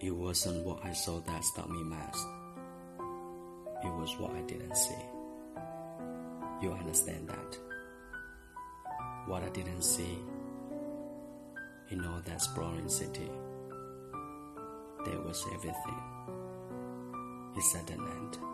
It wasn't what I saw that stopped me most. It was what I didn't see. You understand that? What I didn't see in all that sprawling city, there was everything. It's at an end.